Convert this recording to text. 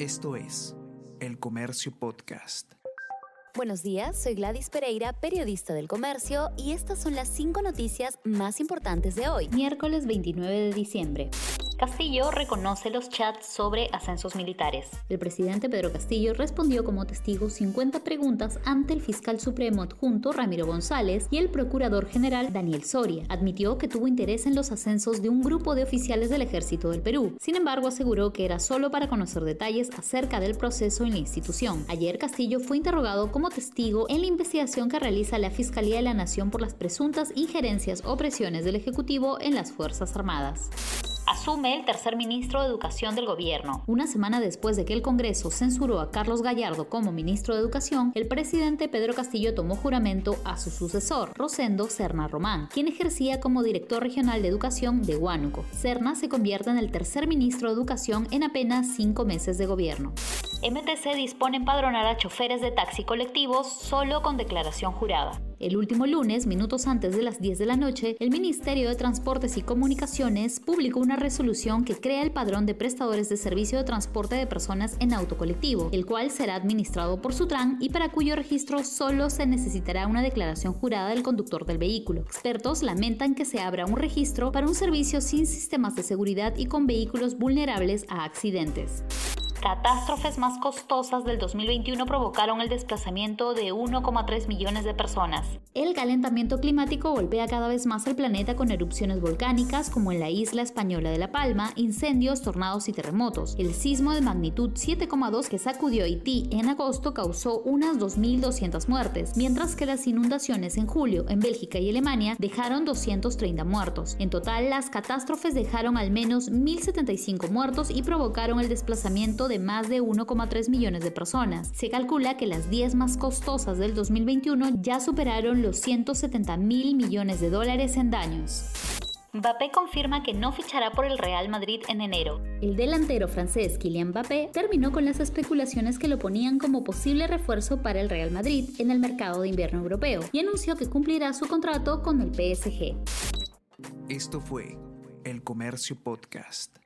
Esto es El Comercio Podcast. Buenos días, soy Gladys Pereira, periodista del comercio, y estas son las cinco noticias más importantes de hoy, miércoles 29 de diciembre. Castillo reconoce los chats sobre ascensos militares. El presidente Pedro Castillo respondió como testigo 50 preguntas ante el fiscal supremo adjunto Ramiro González y el procurador general Daniel Soria. Admitió que tuvo interés en los ascensos de un grupo de oficiales del ejército del Perú. Sin embargo, aseguró que era solo para conocer detalles acerca del proceso en la institución. Ayer Castillo fue interrogado como testigo en la investigación que realiza la Fiscalía de la Nación por las presuntas injerencias o presiones del Ejecutivo en las Fuerzas Armadas asume el tercer ministro de Educación del gobierno. Una semana después de que el Congreso censuró a Carlos Gallardo como ministro de Educación, el presidente Pedro Castillo tomó juramento a su sucesor, Rosendo Serna Román, quien ejercía como director regional de educación de Huánuco. Serna se convierte en el tercer ministro de Educación en apenas cinco meses de gobierno. MTC dispone empadronar a choferes de taxi colectivos solo con declaración jurada. El último lunes, minutos antes de las 10 de la noche, el Ministerio de Transportes y Comunicaciones publicó una resolución que crea el padrón de prestadores de servicio de transporte de personas en autocolectivo, el cual será administrado por Sutran y para cuyo registro solo se necesitará una declaración jurada del conductor del vehículo. Expertos lamentan que se abra un registro para un servicio sin sistemas de seguridad y con vehículos vulnerables a accidentes catástrofes más costosas del 2021 provocaron el desplazamiento de 1,3 millones de personas. El calentamiento climático golpea cada vez más el planeta con erupciones volcánicas como en la isla española de La Palma, incendios, tornados y terremotos. El sismo de magnitud 7,2 que sacudió Haití en agosto causó unas 2.200 muertes, mientras que las inundaciones en julio en Bélgica y Alemania dejaron 230 muertos. En total, las catástrofes dejaron al menos 1.075 muertos y provocaron el desplazamiento de más de 1,3 millones de personas. Se calcula que las 10 más costosas del 2021 ya superaron los 170 mil millones de dólares en daños. Mbappé confirma que no fichará por el Real Madrid en enero. El delantero francés Kylian Mbappé terminó con las especulaciones que lo ponían como posible refuerzo para el Real Madrid en el mercado de invierno europeo y anunció que cumplirá su contrato con el PSG. Esto fue El Comercio Podcast.